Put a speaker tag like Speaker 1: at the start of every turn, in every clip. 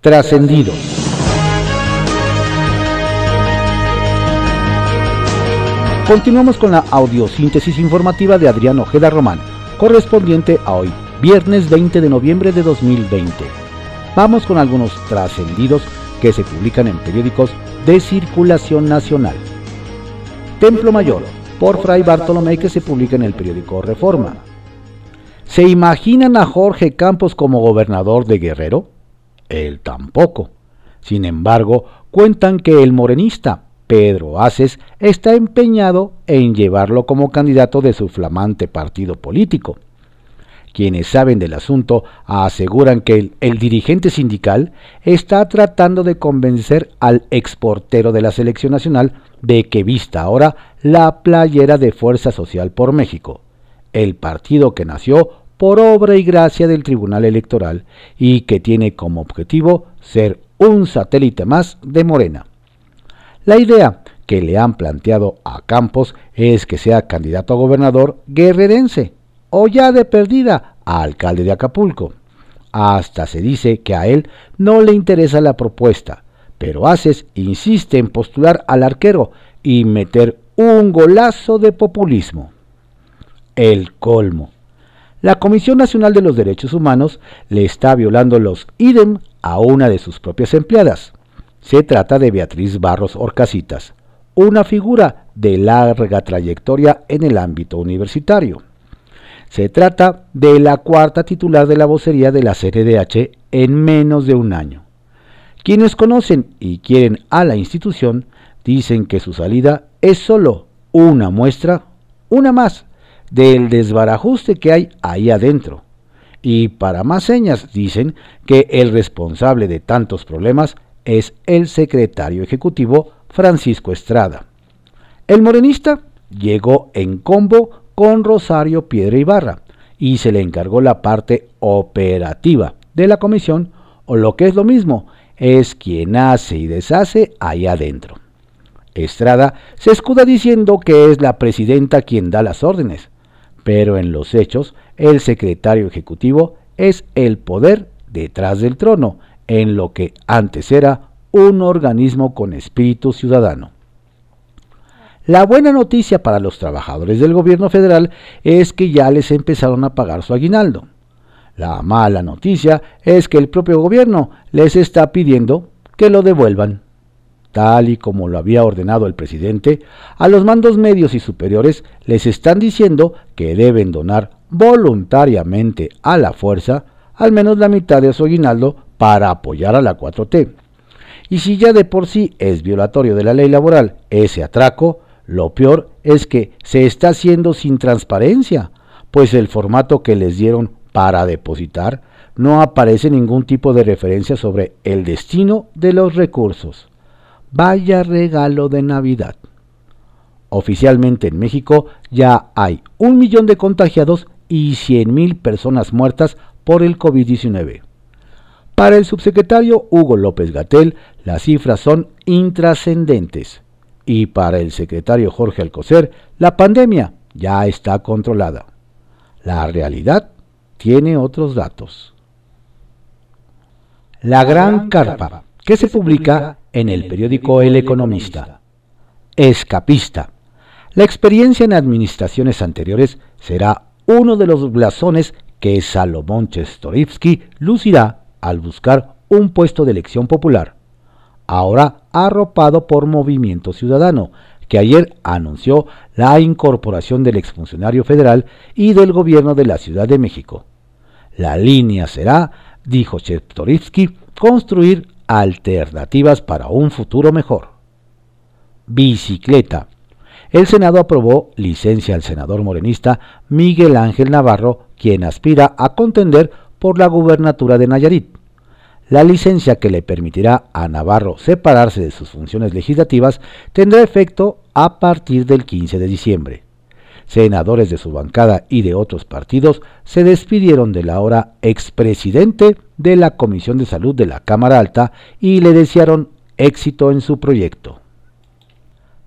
Speaker 1: Trascendidos. Continuamos con la audiosíntesis informativa de Adrián Ojeda Román, correspondiente a hoy, viernes 20 de noviembre de 2020. Vamos con algunos trascendidos que se publican en periódicos de circulación nacional. Templo Mayor, por Fray Bartolomé, que se publica en el periódico Reforma. ¿Se imaginan a Jorge Campos como gobernador de Guerrero? Él tampoco. Sin embargo, cuentan que el morenista Pedro Aces está empeñado en llevarlo como candidato de su flamante partido político. Quienes saben del asunto aseguran que el, el, dirigente sindical está tratando de convencer al exportero de la selección nacional de que vista ahora la playera de Fuerza Social por México, el partido que nació por obra y gracia del Tribunal Electoral y que tiene como objetivo ser un satélite más de Morena. La idea que le han planteado a Campos es que sea candidato a gobernador guerrerense o ya de perdida a alcalde de Acapulco. Hasta se dice que a él no le interesa la propuesta, pero Haces insiste en postular al arquero y meter un golazo de populismo. El colmo. La Comisión Nacional de los Derechos Humanos le está violando los idem a una de sus propias empleadas. Se trata de Beatriz Barros Orcasitas, una figura de larga trayectoria en el ámbito universitario. Se trata de la cuarta titular de la vocería de la CNDH en menos de un año. Quienes conocen y quieren a la institución dicen que su salida es solo una muestra, una más, del desbarajuste que hay ahí adentro. Y para más señas dicen que el responsable de tantos problemas es el secretario ejecutivo Francisco Estrada. El morenista llegó en combo con Rosario Piedra Ibarra y se le encargó la parte operativa de la comisión o lo que es lo mismo, es quien hace y deshace ahí adentro. Estrada se escuda diciendo que es la presidenta quien da las órdenes, pero en los hechos el secretario ejecutivo es el poder detrás del trono en lo que antes era un organismo con espíritu ciudadano. La buena noticia para los trabajadores del gobierno federal es que ya les empezaron a pagar su aguinaldo. La mala noticia es que el propio gobierno les está pidiendo que lo devuelvan. Tal y como lo había ordenado el presidente, a los mandos medios y superiores les están diciendo que deben donar voluntariamente a la fuerza al menos la mitad de su aguinaldo para apoyar a la 4T. Y si ya de por sí es violatorio de la ley laboral ese atraco, lo peor es que se está haciendo sin transparencia, pues el formato que les dieron para depositar no aparece ningún tipo de referencia sobre el destino de los recursos. Vaya regalo de Navidad. Oficialmente en México ya hay un millón de contagiados y 100.000 personas muertas por el COVID-19. Para el subsecretario Hugo López Gatel, las cifras son intrascendentes. Y para el secretario Jorge Alcocer, la pandemia ya está controlada. La realidad tiene otros datos. La Gran Carpa, que se publica en el periódico El Economista. Escapista. La experiencia en administraciones anteriores será uno de los blasones que Salomón Chestorivsky lucirá al buscar un puesto de elección popular, ahora arropado por Movimiento Ciudadano, que ayer anunció la incorporación del exfuncionario federal y del gobierno de la Ciudad de México. La línea será, dijo Chertorivsky, construir alternativas para un futuro mejor. Bicicleta. El Senado aprobó licencia al senador morenista Miguel Ángel Navarro, quien aspira a contender por la gubernatura de Nayarit. La licencia que le permitirá a Navarro separarse de sus funciones legislativas tendrá efecto a partir del 15 de diciembre. Senadores de su bancada y de otros partidos se despidieron del ahora expresidente de la Comisión de Salud de la Cámara Alta y le desearon éxito en su proyecto.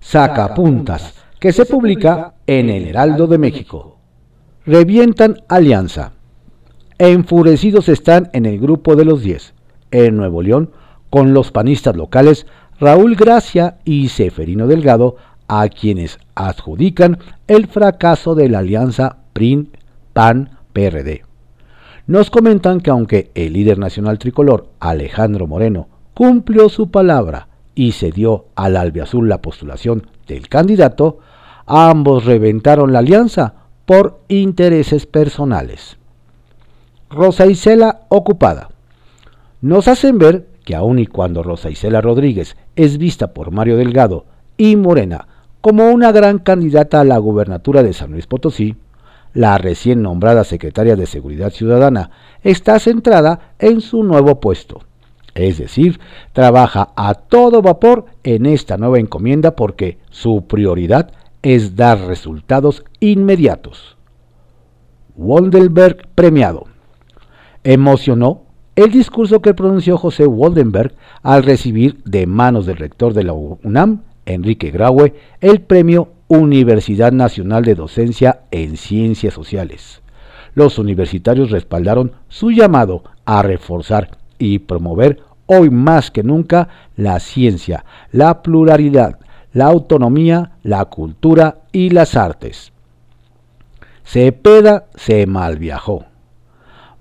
Speaker 1: Sacapuntas, que se publica en el Heraldo de México. Revientan alianza. Enfurecidos están en el grupo de los 10. en Nuevo León con los panistas locales Raúl Gracia y Seferino Delgado, a quienes adjudican el fracaso de la alianza PRIN-PAN-PRD. Nos comentan que aunque el líder nacional tricolor, Alejandro Moreno, cumplió su palabra y se dio al albiazul la postulación del candidato, ambos reventaron la alianza por intereses personales. Rosa Isela ocupada. Nos hacen ver que aun y cuando Rosa Isela Rodríguez es vista por Mario Delgado y Morena como una gran candidata a la gubernatura de San Luis Potosí, la recién nombrada secretaria de Seguridad Ciudadana está centrada en su nuevo puesto. Es decir, trabaja a todo vapor en esta nueva encomienda porque su prioridad es dar resultados inmediatos. Woldenberg premiado. Emocionó el discurso que pronunció José Woldenberg al recibir de manos del rector de la UNAM, Enrique Graue, el premio Universidad Nacional de Docencia en Ciencias Sociales. Los universitarios respaldaron su llamado a reforzar y promover hoy más que nunca la ciencia, la pluralidad, la autonomía, la cultura y las artes. Cepeda se malviajó.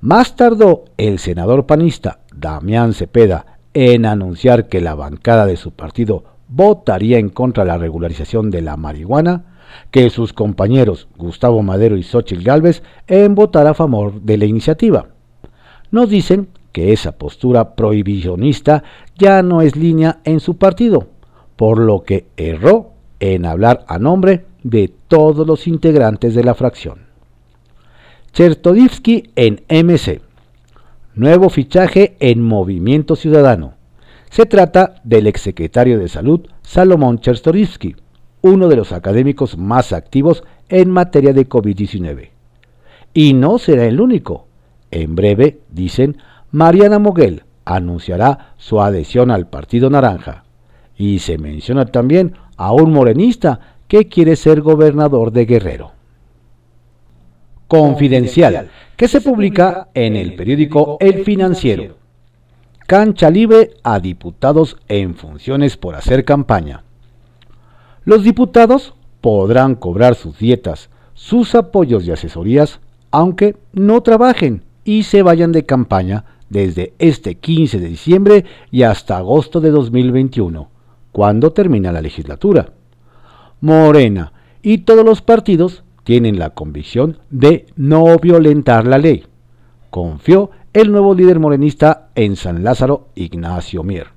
Speaker 1: Más tardó el senador panista Damián Cepeda en anunciar que la bancada de su partido votaría en contra de la regularización de la marihuana, que sus compañeros Gustavo Madero y Xochitl Gálvez en votar a favor de la iniciativa. Nos dicen que esa postura prohibicionista ya no es línea en su partido, por lo que erró en hablar a nombre de todos los integrantes de la fracción. Chertodivsky en MC. Nuevo fichaje en Movimiento Ciudadano. Se trata del exsecretario de Salud Salomón Chertorivsky, uno de los académicos más activos en materia de COVID-19. Y no será el único. En breve, dicen, Mariana Moguel anunciará su adhesión al Partido Naranja. Y se menciona también a un morenista que quiere ser gobernador de Guerrero. Confidencial, que se publica en el periódico El Financiero. Cancha libre a diputados en funciones por hacer campaña. Los diputados podrán cobrar sus dietas, sus apoyos y asesorías, aunque no trabajen y se vayan de campaña desde este 15 de diciembre y hasta agosto de 2021, cuando termina la legislatura. Morena y todos los partidos tienen la convicción de no violentar la ley, confió el nuevo líder morenista en San Lázaro, Ignacio Mier.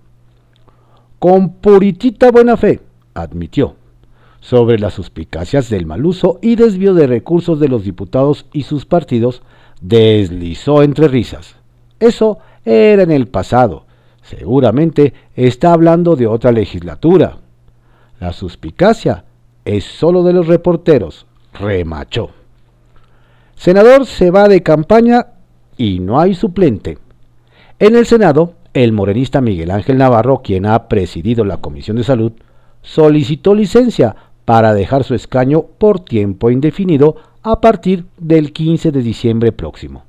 Speaker 1: Con puritita buena fe, admitió, sobre las suspicacias del mal uso y desvío de recursos de los diputados y sus partidos, deslizó entre risas. Eso era en el pasado. Seguramente está hablando de otra legislatura. La suspicacia es solo de los reporteros, remachó. Senador se va de campaña y no hay suplente. En el Senado, el morenista Miguel Ángel Navarro, quien ha presidido la Comisión de Salud, solicitó licencia para dejar su escaño por tiempo indefinido a partir del 15 de diciembre próximo.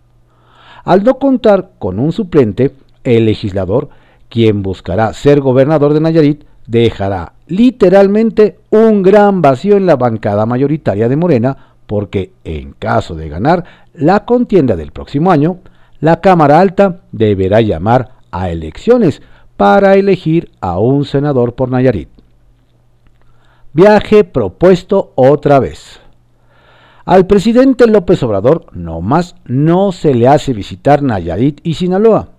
Speaker 1: Al no contar con un suplente, el legislador, quien buscará ser gobernador de Nayarit, dejará literalmente un gran vacío en la bancada mayoritaria de Morena, porque en caso de ganar la contienda del próximo año, la Cámara Alta deberá llamar a elecciones para elegir a un senador por Nayarit. Viaje propuesto otra vez. Al presidente López Obrador nomás no se le hace visitar Nayarit y Sinaloa.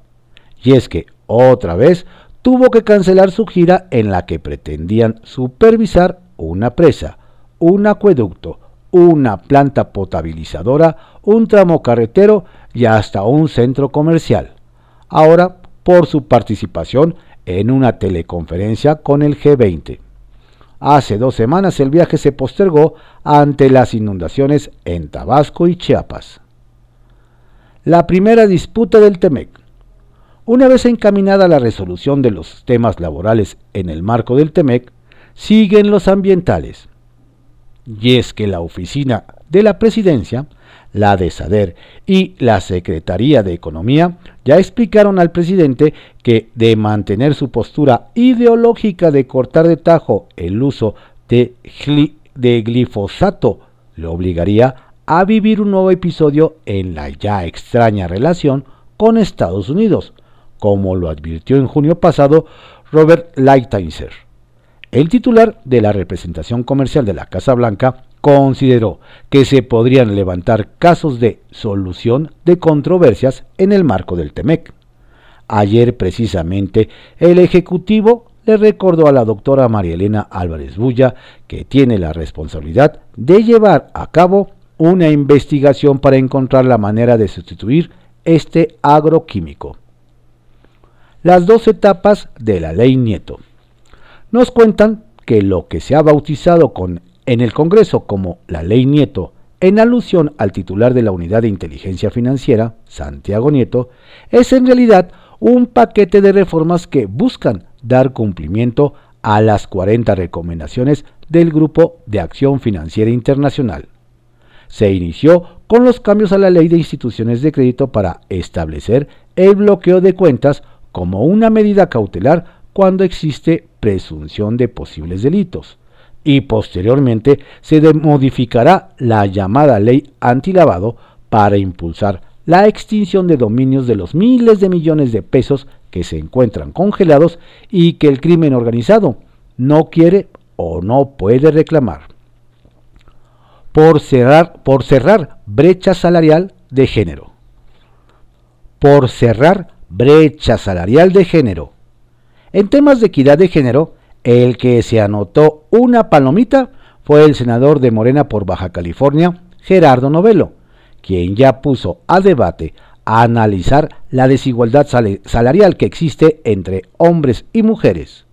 Speaker 1: Y es que otra vez tuvo que cancelar su gira en la que pretendían supervisar una presa, un acueducto, una planta potabilizadora, un tramo carretero y hasta un centro comercial. Ahora por su participación en una teleconferencia con el G20. Hace dos semanas el viaje se postergó ante las inundaciones en Tabasco y Chiapas. La primera disputa del TEMEC. Una vez encaminada la resolución de los temas laborales en el marco del TEMEC, siguen los ambientales. Y es que la oficina de la presidencia la de SADER y la Secretaría de Economía ya explicaron al presidente que de mantener su postura ideológica de cortar de tajo el uso de, glifosato le obligaría a vivir un nuevo episodio en la ya extraña relación con Estados Unidos, como lo advirtió en junio pasado Robert Lighthizer. El titular de la representación comercial de la Casa Blanca consideró que se podrían levantar casos de solución de controversias en el marco del TEMEC. Ayer precisamente el Ejecutivo le recordó a la doctora María Elena Álvarez Bulla que tiene la responsabilidad de llevar a cabo una investigación para encontrar la manera de sustituir este agroquímico. Las dos etapas de la ley Nieto. Nos cuentan que lo que se ha bautizado con en el Congreso como la Ley Nieto, en alusión al titular de la Unidad de Inteligencia Financiera, Santiago Nieto, es en realidad un paquete de reformas que buscan dar cumplimiento a las 40 recomendaciones del Grupo de Acción Financiera Internacional. Se inició con los cambios a la Ley de Instituciones de Crédito para establecer el bloqueo de cuentas como una medida cautelar cuando existe presunción de posibles delitos y posteriormente se modificará la llamada ley antilavado para impulsar la extinción de dominios de los miles de millones de pesos que se encuentran congelados y que el crimen organizado no quiere o no puede reclamar. Por cerrar, por cerrar brecha salarial de género. Por cerrar brecha salarial de género. En temas de equidad de género, el que se anotó una palomita fue el senador de Morena por Baja California, Gerardo Novelo, quien ya puso a debate a analizar la desigualdad salarial que existe entre hombres y mujeres.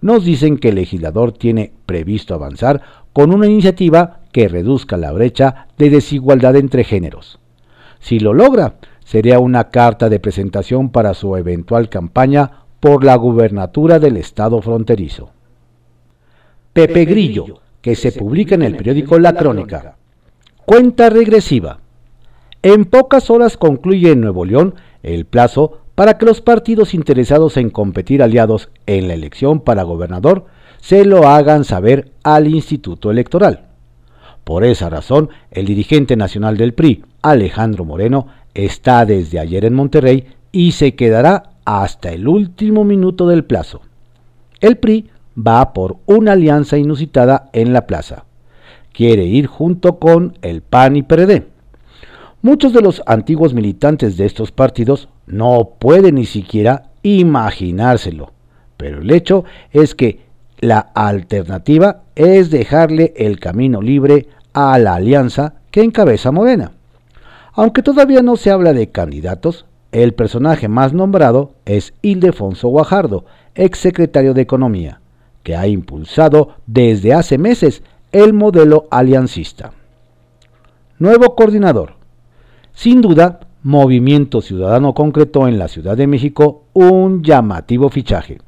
Speaker 1: Nos dicen que el legislador tiene previsto avanzar con una iniciativa que reduzca la brecha de desigualdad entre géneros. Si lo logra, sería una carta de presentación para su eventual campaña por la gubernatura del estado fronterizo. Pepe Grillo, que se publica en el periódico La Crónica. Cuenta regresiva. En pocas horas concluye en Nuevo León el plazo para que los partidos interesados en competir aliados en la elección para gobernador se lo hagan saber al Instituto Electoral. Por esa razón, el dirigente nacional del PRI, Alejandro Moreno, está desde ayer en Monterrey y se quedará hasta el último minuto del plazo. El PRI va por una alianza inusitada en la plaza. Quiere ir junto con el PAN y PRD. Muchos de los antiguos militantes de estos partidos no pueden ni siquiera imaginárselo, pero el hecho es que la alternativa es dejarle el camino libre a la alianza que encabeza Morena. Aunque todavía no se habla de candidatos, el personaje más nombrado es Ildefonso Guajardo, exsecretario de Economía, que ha impulsado desde hace meses el modelo aliancista. Nuevo coordinador. Sin duda, Movimiento Ciudadano concretó en la Ciudad de México un llamativo fichaje.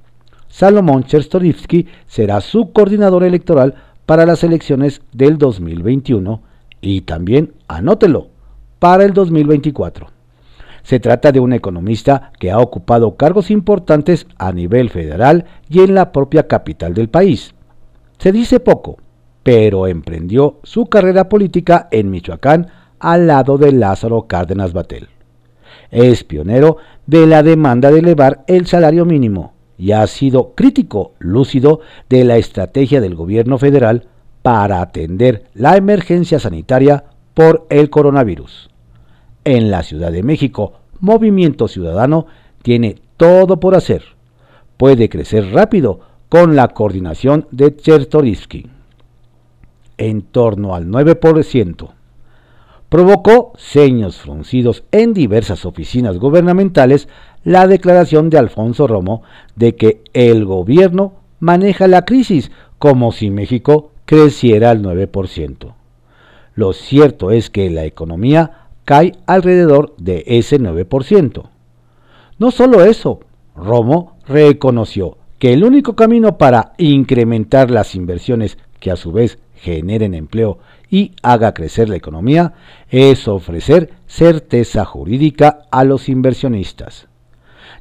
Speaker 1: Salomón Cherstorivsky será su coordinador electoral para las elecciones del 2021 y también, anótelo, para el 2024. Se trata de un economista que ha ocupado cargos importantes a nivel federal y en la propia capital del país. Se dice poco, pero emprendió su carrera política en Michoacán al lado de Lázaro Cárdenas Batel. Es pionero de la demanda de elevar el salario mínimo y ha sido crítico lúcido de la estrategia del gobierno federal para atender la emergencia sanitaria por el coronavirus. En la Ciudad de México, Movimiento Ciudadano tiene todo por hacer. Puede crecer rápido con la coordinación de Chertorivsky. En torno al 9%. Provocó ceños fruncidos en diversas oficinas gubernamentales la declaración de Alfonso Romo de que el gobierno maneja la crisis como si México creciera al 9%. Lo cierto es que la economía cae alrededor de ese 9%. No solo eso, Romo reconoció que el único camino para incrementar las inversiones que a su vez generen empleo y haga crecer la economía es ofrecer certeza jurídica a los inversionistas.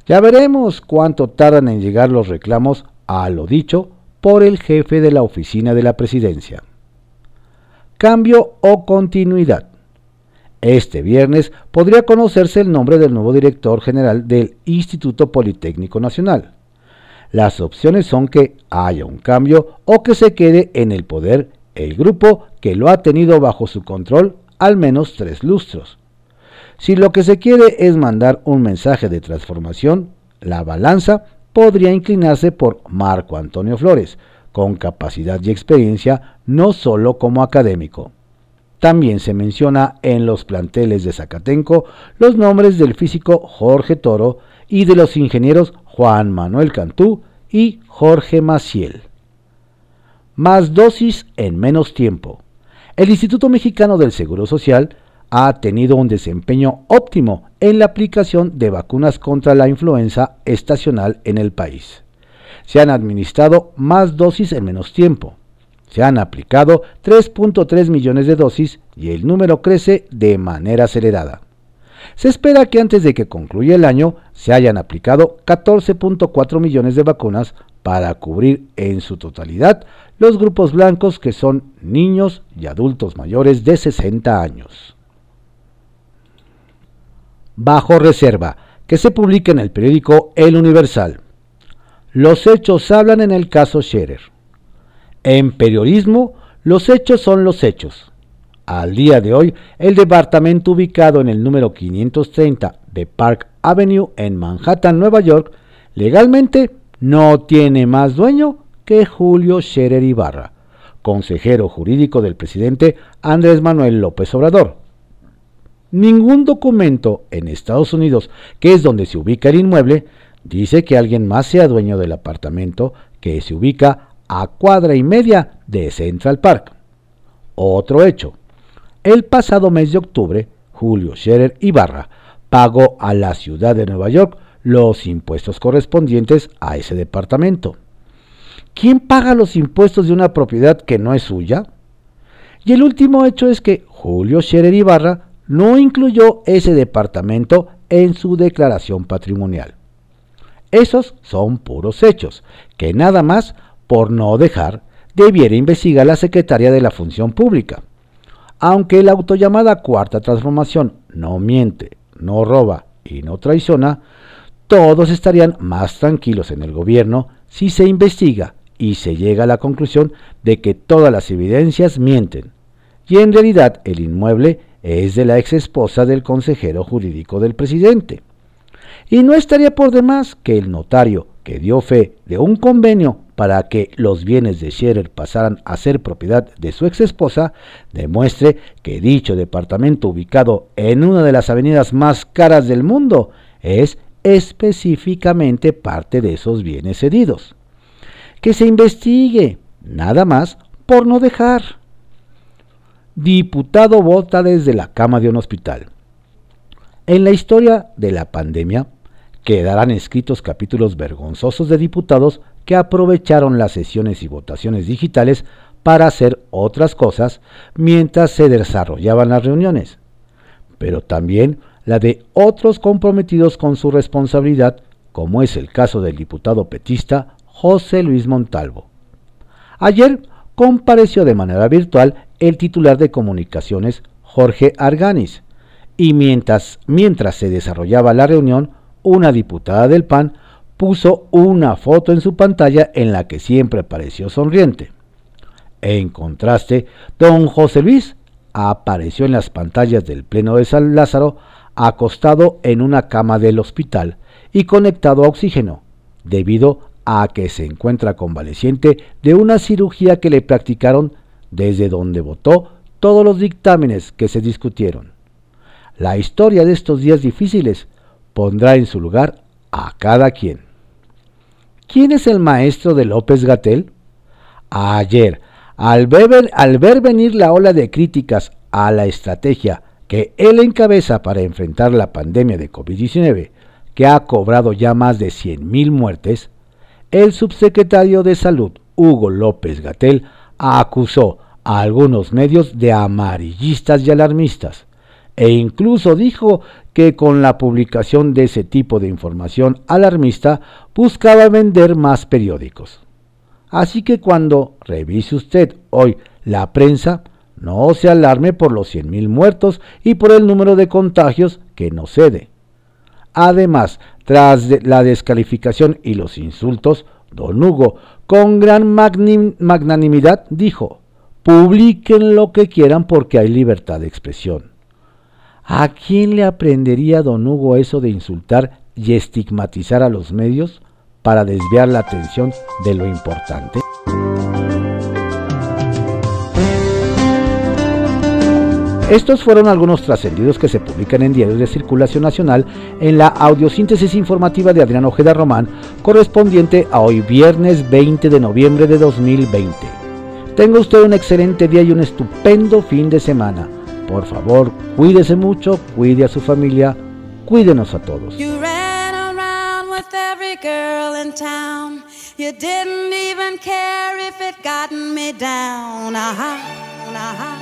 Speaker 1: Ya veremos cuánto tardan en llegar los reclamos a lo dicho por el jefe de la oficina de la presidencia. Cambio o continuidad. Este viernes podría conocerse el nombre del nuevo director general del Instituto Politécnico Nacional. Las opciones son que haya un cambio o que se quede en el poder el grupo que lo ha tenido bajo su control al menos tres lustros. Si lo que se quiere es mandar un mensaje de transformación, la balanza podría inclinarse por Marco Antonio Flores, con capacidad y experiencia no solo como académico. También se menciona en los planteles de Zacatenco los nombres del físico Jorge Toro y de los ingenieros Juan Manuel Cantú y Jorge Maciel. Más dosis en menos tiempo. El Instituto Mexicano del Seguro Social ha tenido un desempeño óptimo en la aplicación de vacunas contra la influenza estacional en el país. Se han administrado más dosis en menos tiempo. Se han aplicado 3.3 millones de dosis y el número crece de manera acelerada. Se espera que antes de que concluya el año se hayan aplicado 14.4 millones de vacunas para cubrir en su totalidad los grupos blancos que son niños y adultos mayores de 60 años. Bajo reserva, que se publica en el periódico El Universal. Los hechos hablan en el caso Scherer. En periodismo, los hechos son los hechos. Al día de hoy, el departamento ubicado en el número 530 de Park Avenue en Manhattan, Nueva York, legalmente no tiene más dueño que Julio Scherer Ibarra, consejero jurídico del presidente Andrés Manuel López Obrador. Ningún documento en Estados Unidos, que es donde se ubica el inmueble, dice que alguien más sea dueño del apartamento que se ubica a cuadra y media de Central Park. Otro hecho. El pasado mes de octubre, Julio Scherer Ibarra pagó a la ciudad de Nueva York los impuestos correspondientes a ese departamento. ¿Quién paga los impuestos de una propiedad que no es suya? Y el último hecho es que Julio Scherer Ibarra no incluyó ese departamento en su declaración patrimonial. Esos son puros hechos, que nada más, por no dejar, debiera investigar la Secretaría de la Función Pública. Aunque la autollamada Cuarta Transformación no miente, no roba y no traiciona, todos estarían más tranquilos en el gobierno si se investiga y se llega a la conclusión de que todas las evidencias mienten. Y en realidad el inmueble es de la ex esposa del consejero jurídico del presidente. Y no estaría por demás que el notario que dio fe de un convenio para que los bienes de Scherer pasaran a ser propiedad de su ex esposa, demuestre que dicho departamento ubicado en una de las avenidas más caras del mundo es específicamente parte de esos bienes cedidos. Que se investigue, nada más, por no dejar. Diputado vota desde la cama de un hospital. En la historia de la pandemia quedarán escritos capítulos vergonzosos de diputados que aprovecharon las sesiones y votaciones digitales para hacer otras cosas mientras se desarrollaban las reuniones, pero también la de otros comprometidos con su responsabilidad, como es el caso del diputado petista José Luis Montalvo. Ayer compareció de manera virtual el titular de comunicaciones Jorge Arganis, y mientras, mientras se desarrollaba la reunión, una diputada del PAN puso una foto en su pantalla en la que siempre pareció sonriente. En contraste, don José Luis apareció en las pantallas del Pleno de San Lázaro acostado en una cama del hospital y conectado a oxígeno, debido a que se encuentra convaleciente de una cirugía que le practicaron desde donde votó todos los dictámenes que se discutieron. La historia de estos días difíciles pondrá en su lugar a cada quien. ¿Quién es el maestro de López Gatel? Ayer, al ver, al ver venir la ola de críticas a la estrategia que él encabeza para enfrentar la pandemia de COVID-19, que ha cobrado ya más de 100.000 muertes, el subsecretario de Salud, Hugo López Gatel, acusó a algunos medios de amarillistas y alarmistas, e incluso dijo que con la publicación de ese tipo de información alarmista buscaba vender más periódicos. Así que cuando revise usted hoy la prensa, no se alarme por los 100.000 muertos y por el número de contagios que no cede. Además, tras la descalificación y los insultos, don Hugo, con gran magnanimidad, dijo, publiquen lo que quieran porque hay libertad de expresión. ¿A quién le aprendería don Hugo eso de insultar y estigmatizar a los medios para desviar la atención de lo importante? Estos fueron algunos trascendidos que se publican en diarios de circulación nacional en la audiosíntesis informativa de Adrián Ojeda Román, correspondiente a hoy viernes 20 de noviembre de 2020. Tenga usted un excelente día y un estupendo fin de semana. Por favor, cuídese mucho, cuide a su familia, cuídenos a todos. You didn't even care if it gotten me down. Uh -huh.